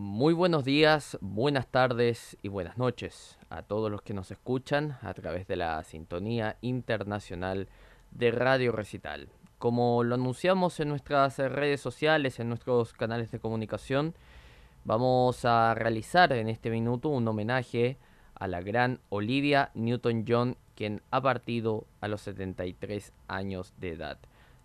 Muy buenos días, buenas tardes y buenas noches a todos los que nos escuchan a través de la sintonía internacional de Radio Recital. Como lo anunciamos en nuestras redes sociales, en nuestros canales de comunicación, vamos a realizar en este minuto un homenaje a la gran Olivia Newton-John, quien ha partido a los 73 años de edad.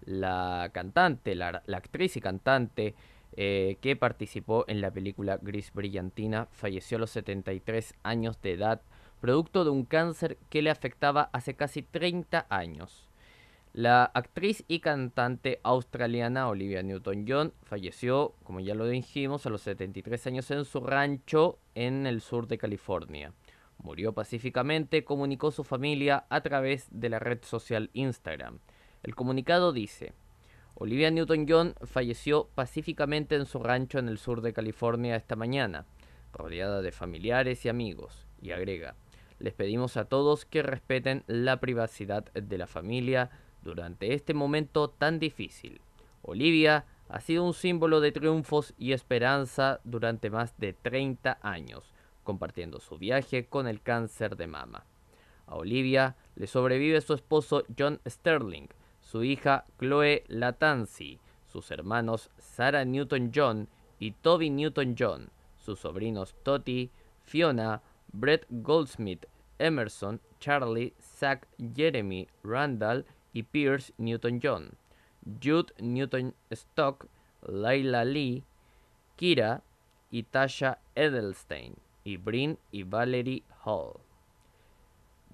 La cantante, la, la actriz y cantante eh, que participó en la película Gris Brillantina, falleció a los 73 años de edad, producto de un cáncer que le afectaba hace casi 30 años. La actriz y cantante australiana Olivia Newton-John falleció, como ya lo dijimos, a los 73 años en su rancho en el sur de California. Murió pacíficamente, comunicó su familia a través de la red social Instagram. El comunicado dice, Olivia Newton-John falleció pacíficamente en su rancho en el sur de California esta mañana, rodeada de familiares y amigos, y agrega, les pedimos a todos que respeten la privacidad de la familia durante este momento tan difícil. Olivia ha sido un símbolo de triunfos y esperanza durante más de 30 años, compartiendo su viaje con el cáncer de mama. A Olivia le sobrevive su esposo John Sterling, su hija Chloe Latanzi, sus hermanos Sarah Newton-John y Toby Newton-John, sus sobrinos Toti, Fiona, Brett Goldsmith, Emerson, Charlie, Zach, Jeremy, Randall y Pierce Newton-John, Jude Newton-Stock, Layla Lee, Kira y Tasha Edelstein, y Bryn y Valerie Hall.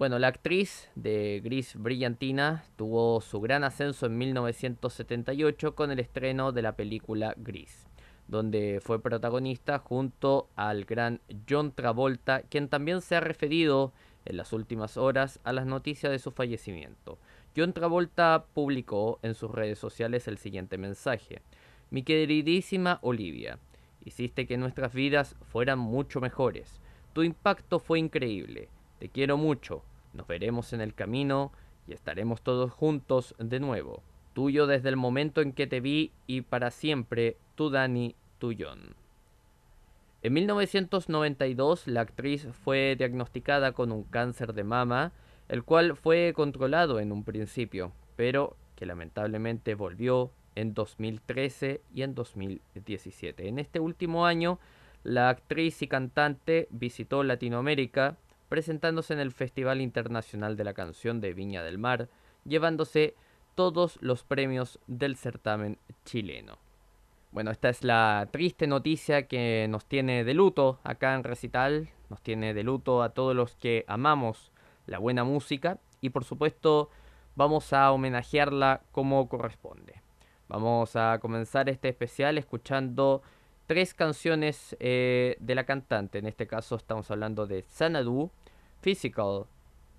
Bueno, la actriz de Gris Brillantina tuvo su gran ascenso en 1978 con el estreno de la película Gris, donde fue protagonista junto al gran John Travolta, quien también se ha referido en las últimas horas a las noticias de su fallecimiento. John Travolta publicó en sus redes sociales el siguiente mensaje. Mi queridísima Olivia, hiciste que nuestras vidas fueran mucho mejores. Tu impacto fue increíble. Te quiero mucho nos veremos en el camino y estaremos todos juntos de nuevo. Tuyo desde el momento en que te vi y para siempre, tu Dani, tu John. En 1992 la actriz fue diagnosticada con un cáncer de mama, el cual fue controlado en un principio, pero que lamentablemente volvió en 2013 y en 2017. En este último año, la actriz y cantante visitó Latinoamérica, presentándose en el Festival Internacional de la Canción de Viña del Mar, llevándose todos los premios del certamen chileno. Bueno, esta es la triste noticia que nos tiene de luto acá en Recital, nos tiene de luto a todos los que amamos la buena música y por supuesto vamos a homenajearla como corresponde. Vamos a comenzar este especial escuchando tres canciones eh, de la cantante, en este caso estamos hablando de Sanadu, Physical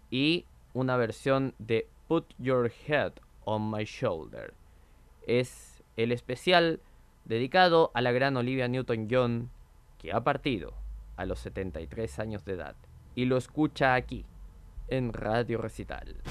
y una versión de Put Your Head on My Shoulder. Es el especial dedicado a la gran Olivia Newton-John que ha partido a los 73 años de edad y lo escucha aquí en Radio Recital.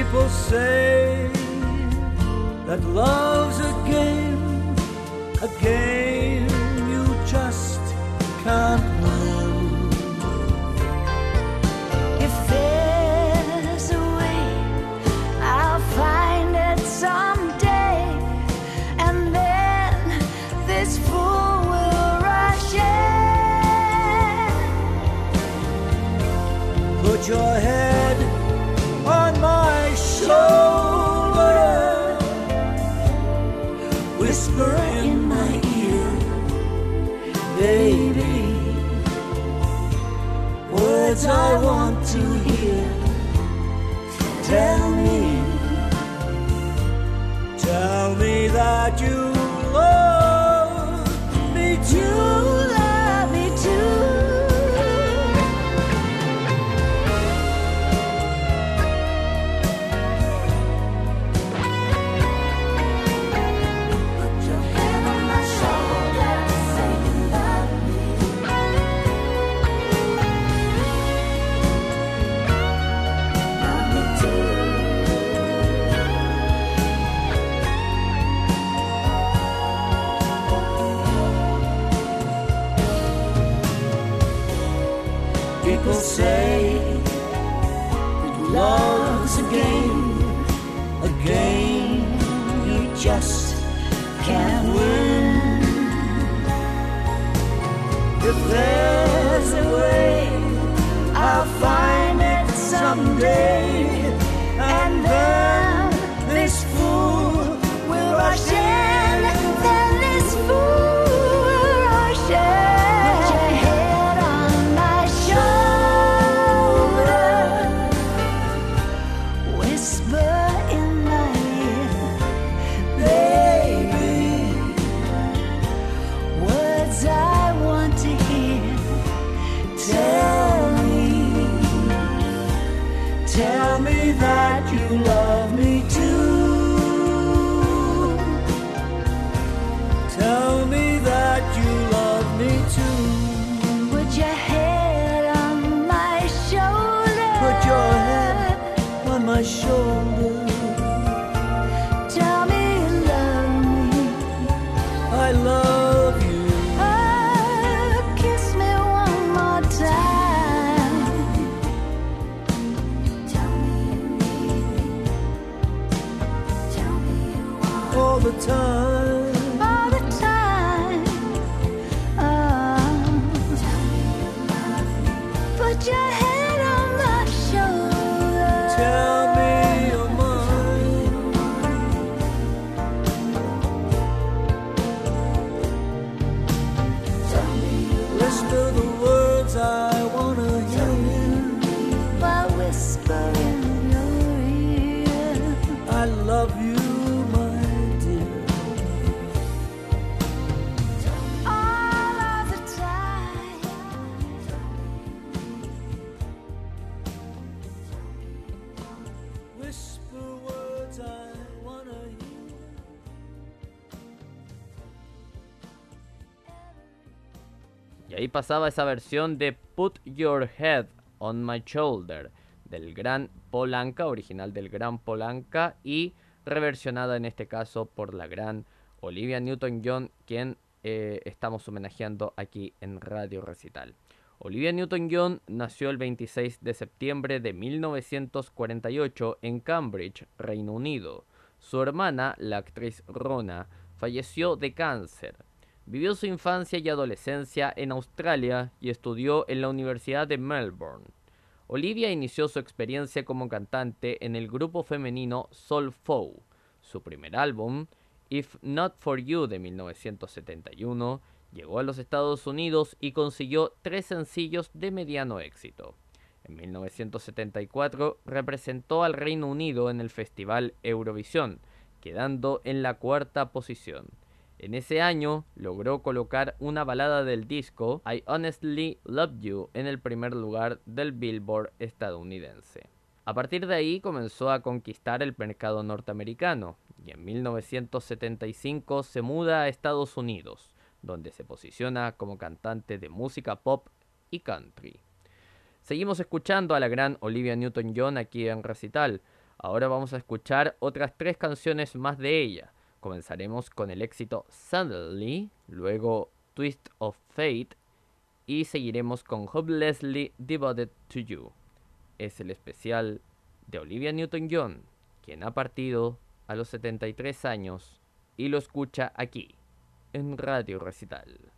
People say that love's a game, a game you just can't win. If there's a way, I'll find it someday, and then this fool will rush in. Put your head me that you If there's a way, I'll find pasaba esa versión de Put Your Head on My Shoulder del gran Polanca, original del gran Polanca y reversionada en este caso por la gran Olivia Newton-John, quien eh, estamos homenajeando aquí en Radio Recital. Olivia Newton-John nació el 26 de septiembre de 1948 en Cambridge, Reino Unido. Su hermana, la actriz Rona, falleció de cáncer. Vivió su infancia y adolescencia en Australia y estudió en la Universidad de Melbourne. Olivia inició su experiencia como cantante en el grupo femenino Soul Foe. Su primer álbum, If Not For You de 1971, llegó a los Estados Unidos y consiguió tres sencillos de mediano éxito. En 1974 representó al Reino Unido en el Festival Eurovisión, quedando en la cuarta posición. En ese año logró colocar una balada del disco I Honestly Love You en el primer lugar del Billboard estadounidense. A partir de ahí comenzó a conquistar el mercado norteamericano y en 1975 se muda a Estados Unidos, donde se posiciona como cantante de música pop y country. Seguimos escuchando a la gran Olivia Newton-John aquí en Recital. Ahora vamos a escuchar otras tres canciones más de ella. Comenzaremos con el éxito Suddenly, luego Twist of Fate y seguiremos con Hopelessly Devoted to You. Es el especial de Olivia Newton-John, quien ha partido a los 73 años y lo escucha aquí, en Radio Recital.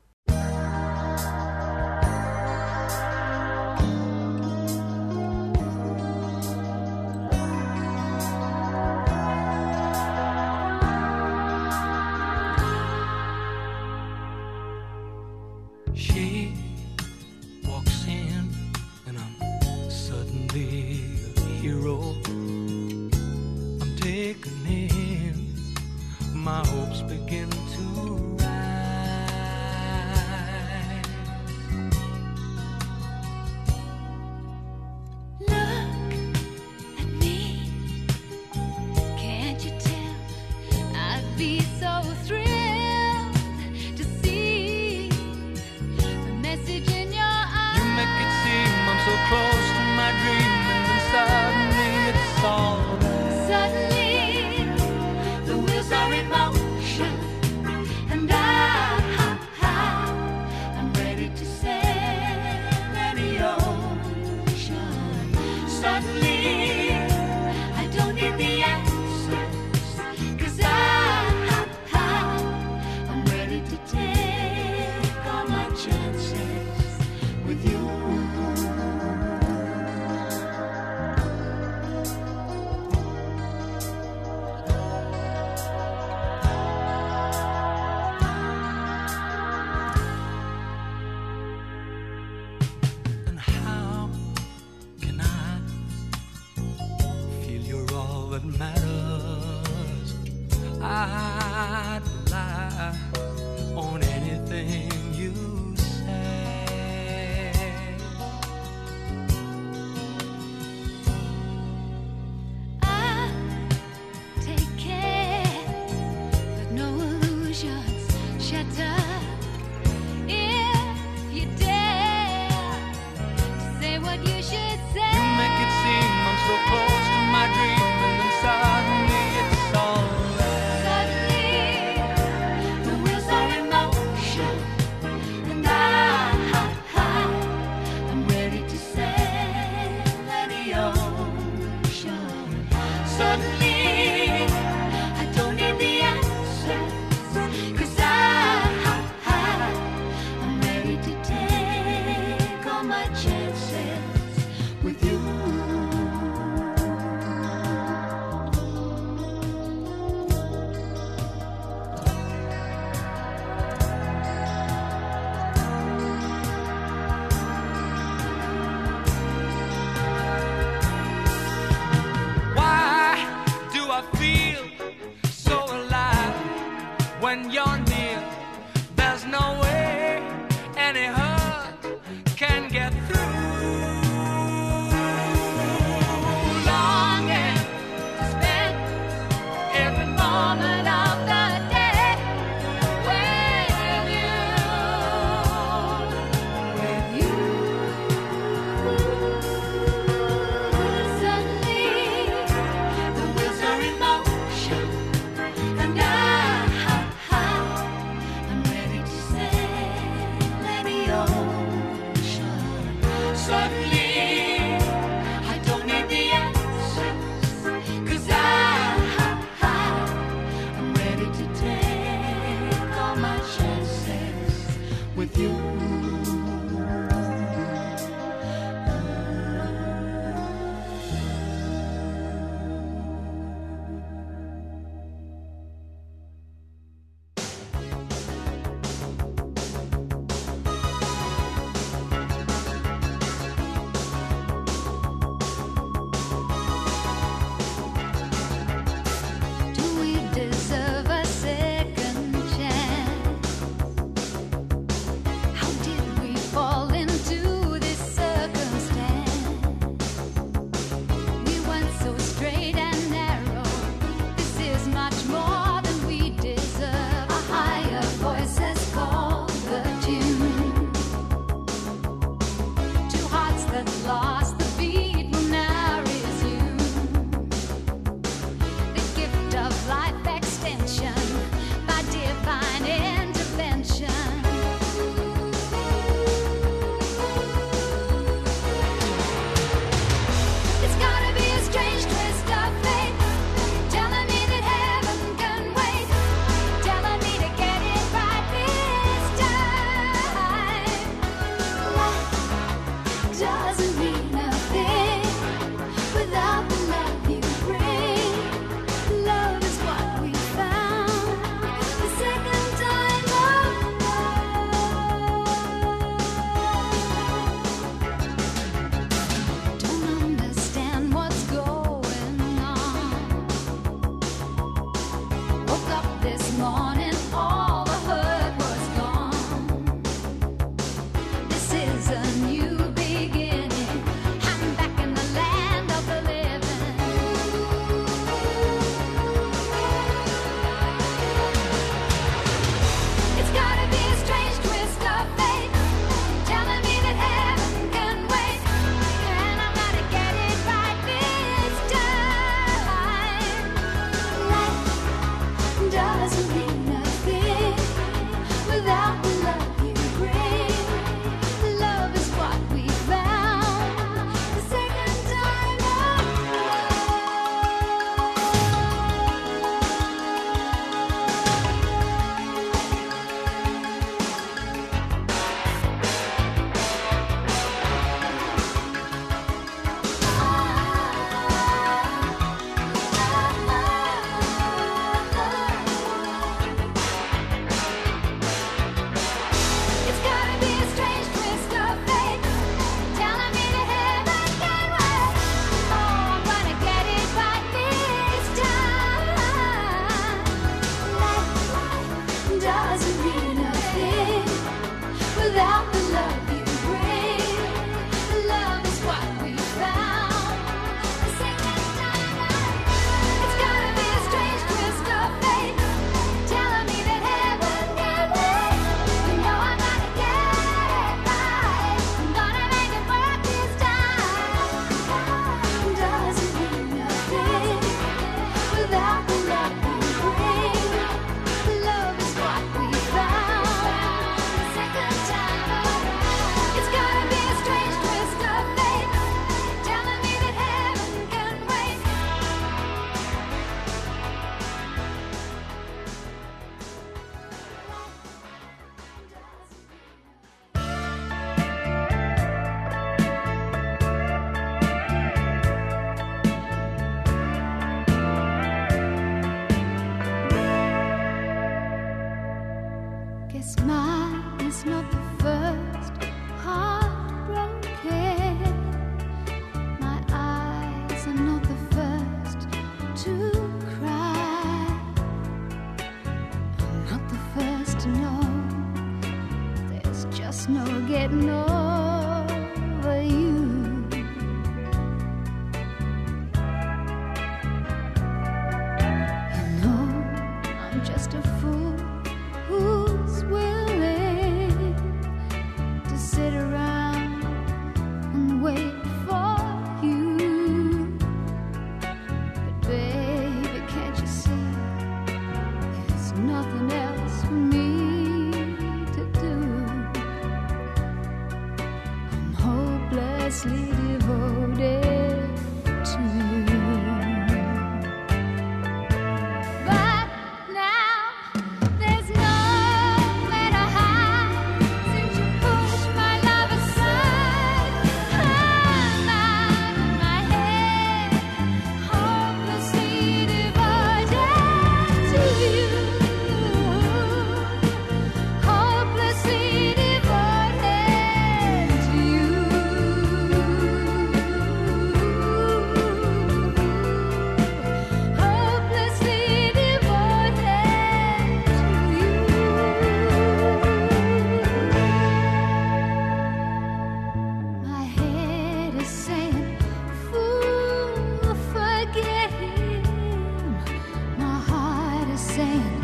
saying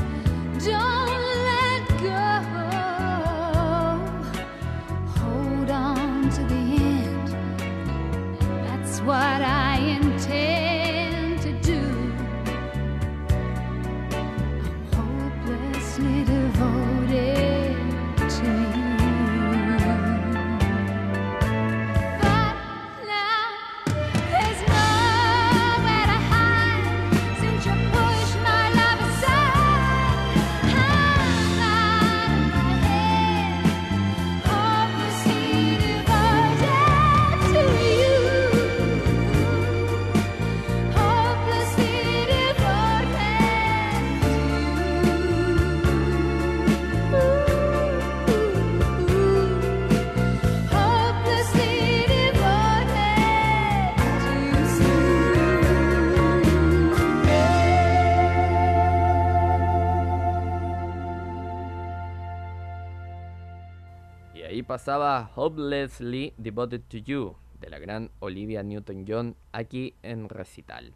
pasaba Hopelessly Devoted to You de la gran Olivia Newton-John aquí en Recital.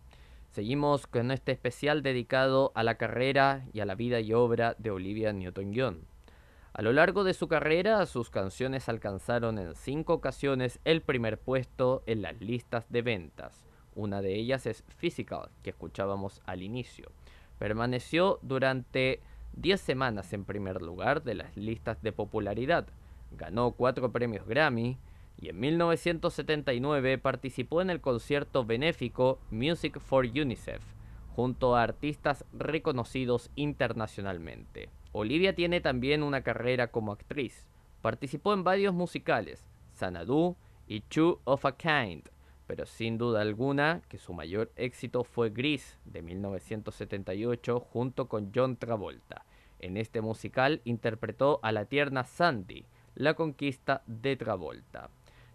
Seguimos con este especial dedicado a la carrera y a la vida y obra de Olivia Newton-John. A lo largo de su carrera, sus canciones alcanzaron en cinco ocasiones el primer puesto en las listas de ventas. Una de ellas es Physical, que escuchábamos al inicio. Permaneció durante 10 semanas en primer lugar de las listas de popularidad. Ganó cuatro premios Grammy y en 1979 participó en el concierto benéfico Music for UNICEF junto a artistas reconocidos internacionalmente. Olivia tiene también una carrera como actriz. Participó en varios musicales, Xanadu y Two of a Kind, pero sin duda alguna que su mayor éxito fue Gris de 1978 junto con John Travolta. En este musical interpretó a la tierna Sandy, la conquista de Travolta.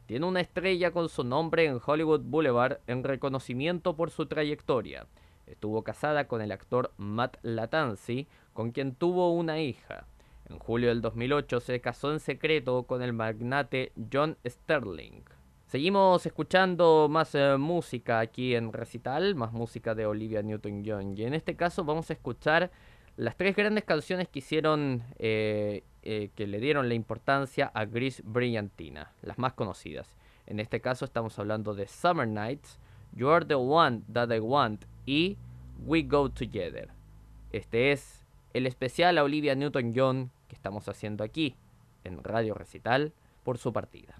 Tiene una estrella con su nombre en Hollywood Boulevard en reconocimiento por su trayectoria. Estuvo casada con el actor Matt Latanzi, con quien tuvo una hija. En julio del 2008 se casó en secreto con el magnate John Sterling. Seguimos escuchando más eh, música aquí en Recital, más música de Olivia Newton-John. Y en este caso vamos a escuchar las tres grandes canciones que hicieron, eh, eh, que le dieron la importancia a Gris Brillantina, las más conocidas. En este caso estamos hablando de Summer Nights, You Are the One That I Want y We Go Together. Este es el especial a Olivia Newton-John que estamos haciendo aquí en Radio Recital por su partida.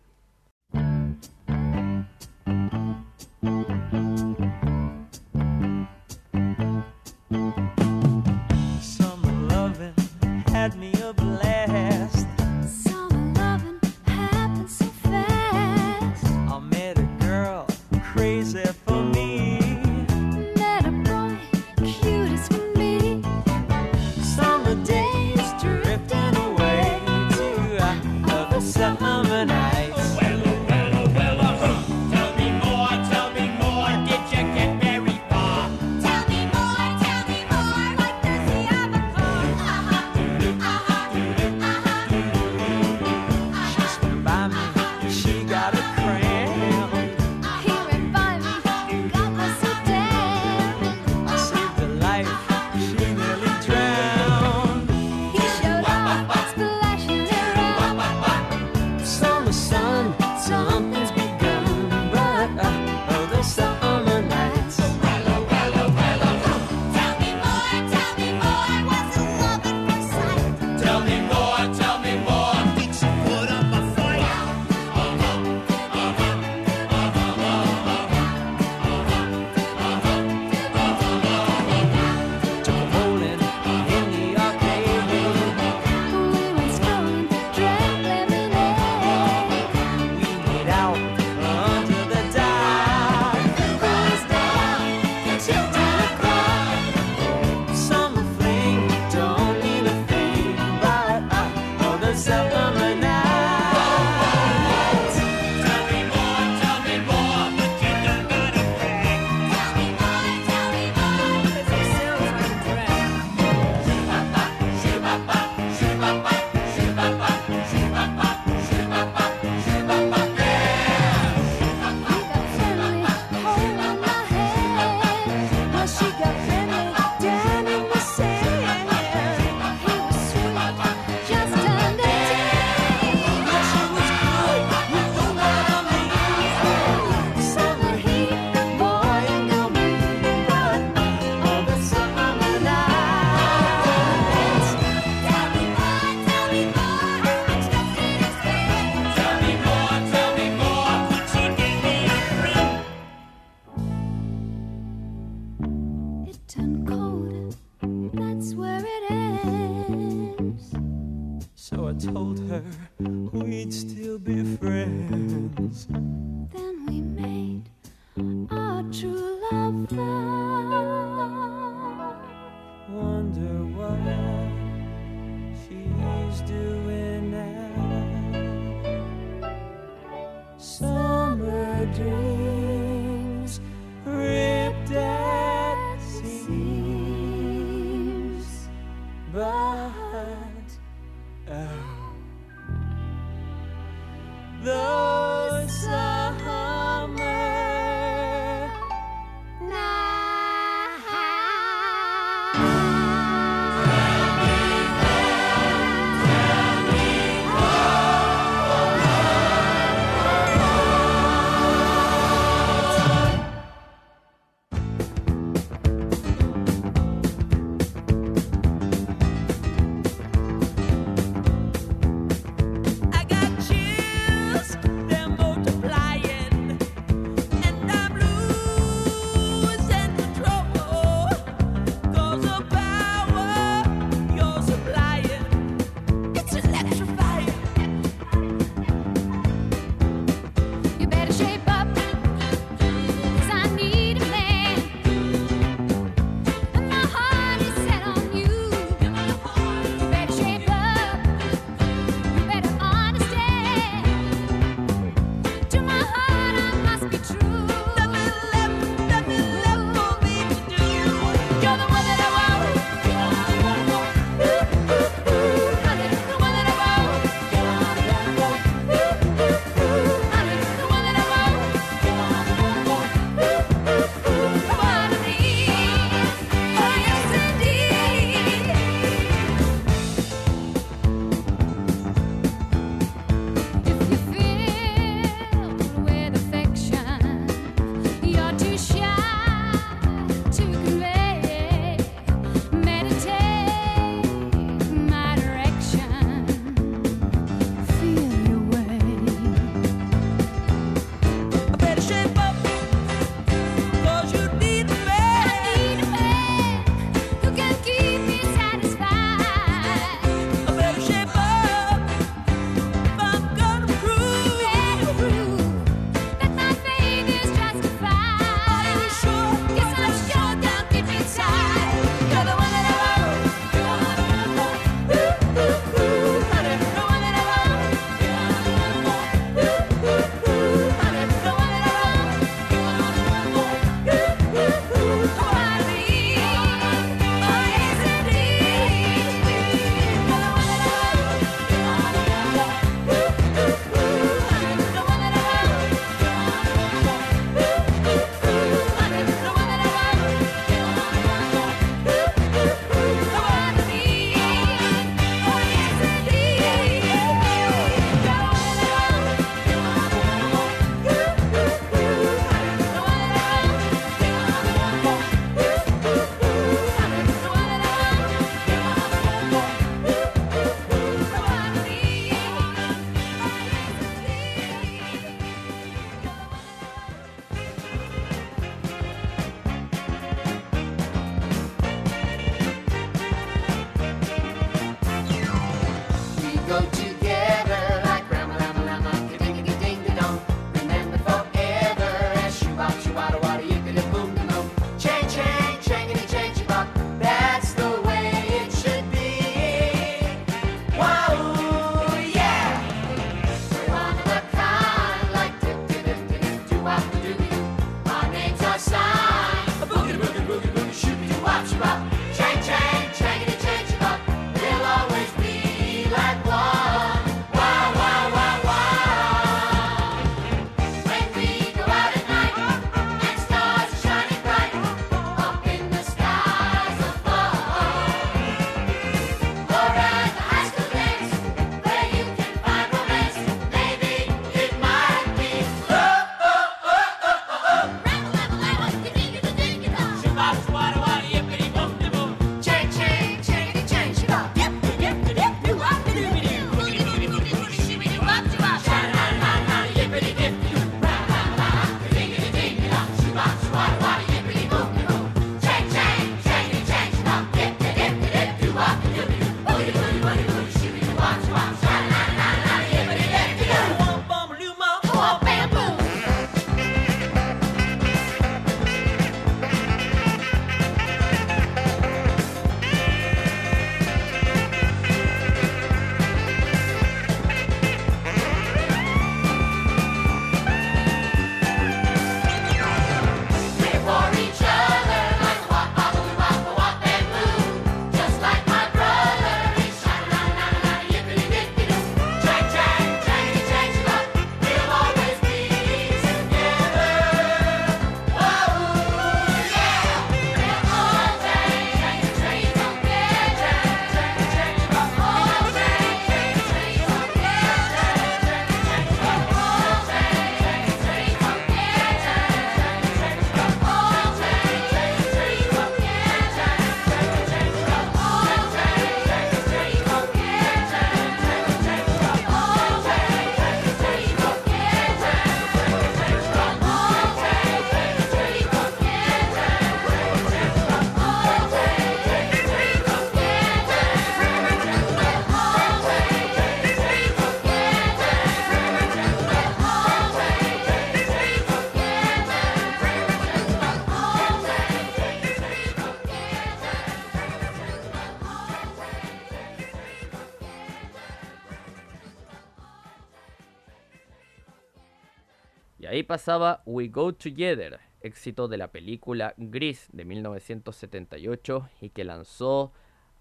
Pasaba We Go Together, éxito de la película Gris de 1978 y que lanzó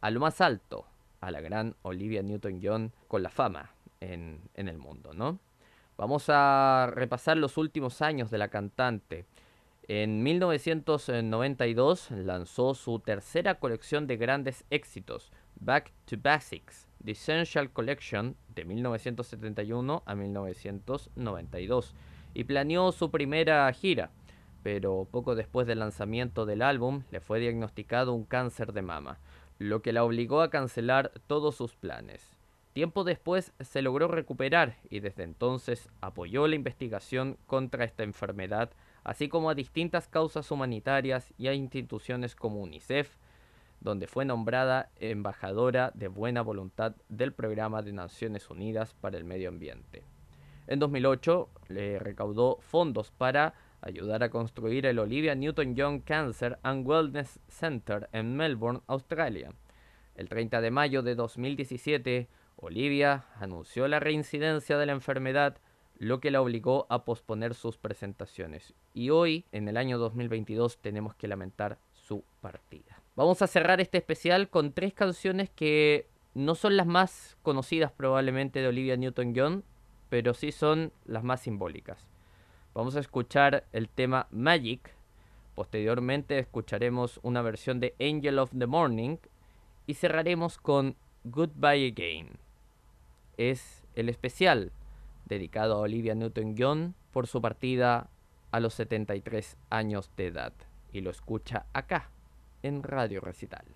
a lo más alto a la gran Olivia Newton-John con la fama en, el mundo, ¿no? Vamos a repasar los últimos años de la cantante. En 1992 lanzó su tercera colección de grandes éxitos, Back to Basics, The Essential Collection, de 1971 a 1992, y planeó su primera gira, pero poco después del lanzamiento del álbum le fue diagnosticado un cáncer de mama, lo que la obligó a cancelar todos sus planes. Tiempo después se logró recuperar y desde entonces apoyó la investigación contra esta enfermedad, así como a distintas causas humanitarias y a instituciones como UNICEF, donde fue nombrada embajadora de buena voluntad del Programa de Naciones Unidas para el Medio Ambiente. En 2008 le recaudó fondos para ayudar a construir el Olivia Newton-John Cancer and Wellness Center en Melbourne, Australia. El 30 de mayo de 2017, Olivia anunció la reincidencia de la enfermedad, lo que la obligó a posponer sus presentaciones. Y hoy, en el año 2022, tenemos que lamentar su partida. Vamos a cerrar este especial con tres canciones que no son las más conocidas probablemente de Olivia Newton-John, pero sí son las más simbólicas. Vamos a escuchar el tema Magic, posteriormente escucharemos una versión de Angel of the Morning y cerraremos con Goodbye Again es el especial dedicado a Olivia Newton-John por su partida a los 73 años de edad. Y lo escucha acá, en Radio Recital.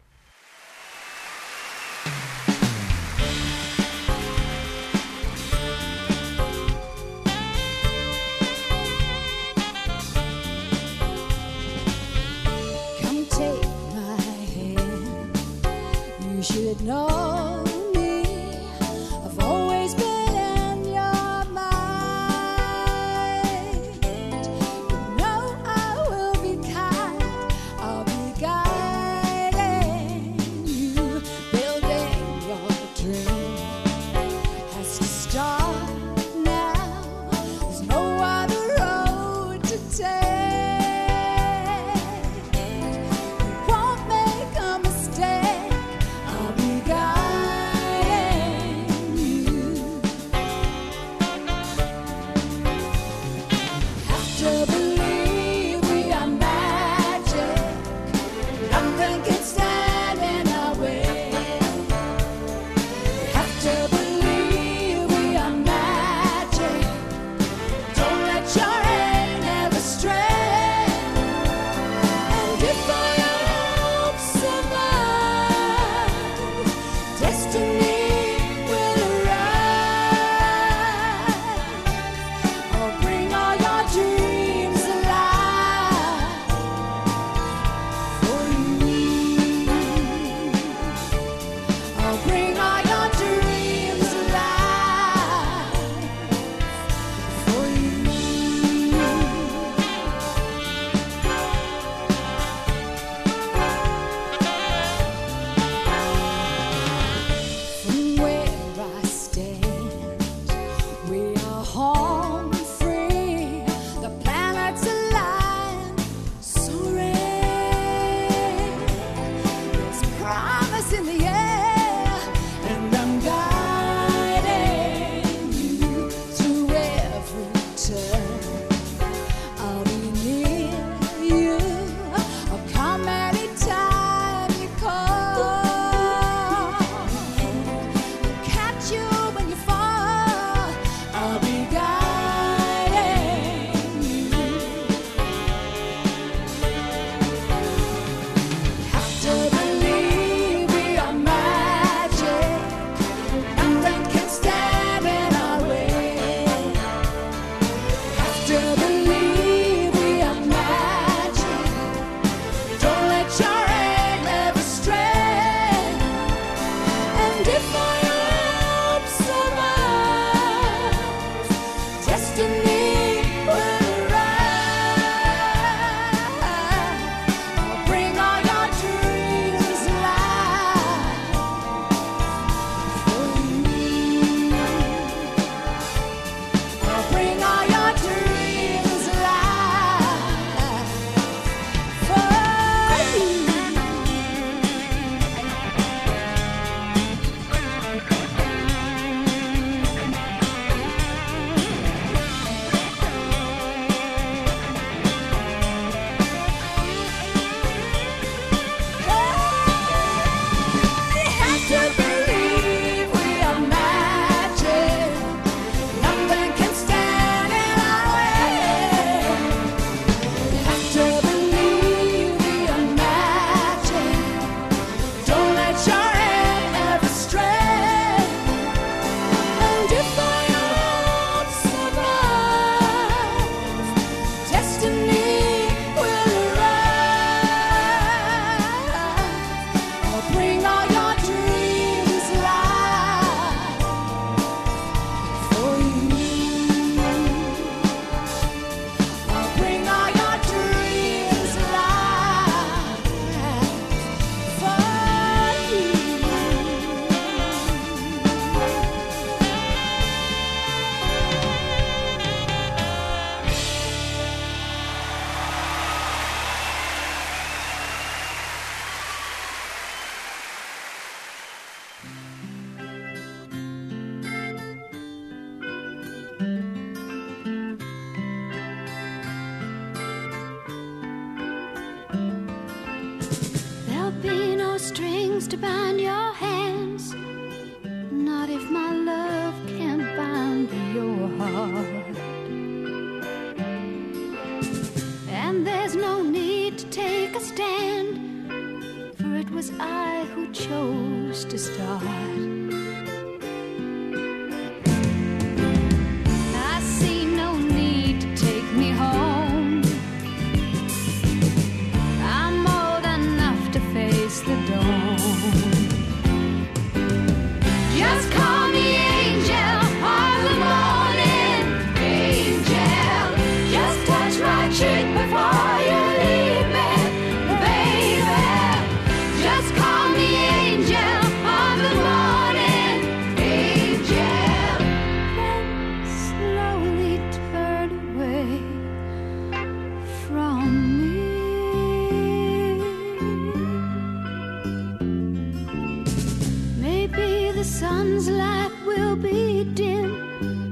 the sun's light will be dim,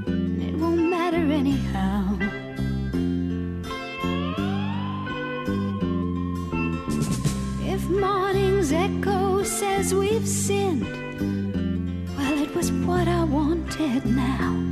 and it won't matter anyhow. If morning's echo says we've sinned, well, it was what I wanted now.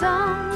song.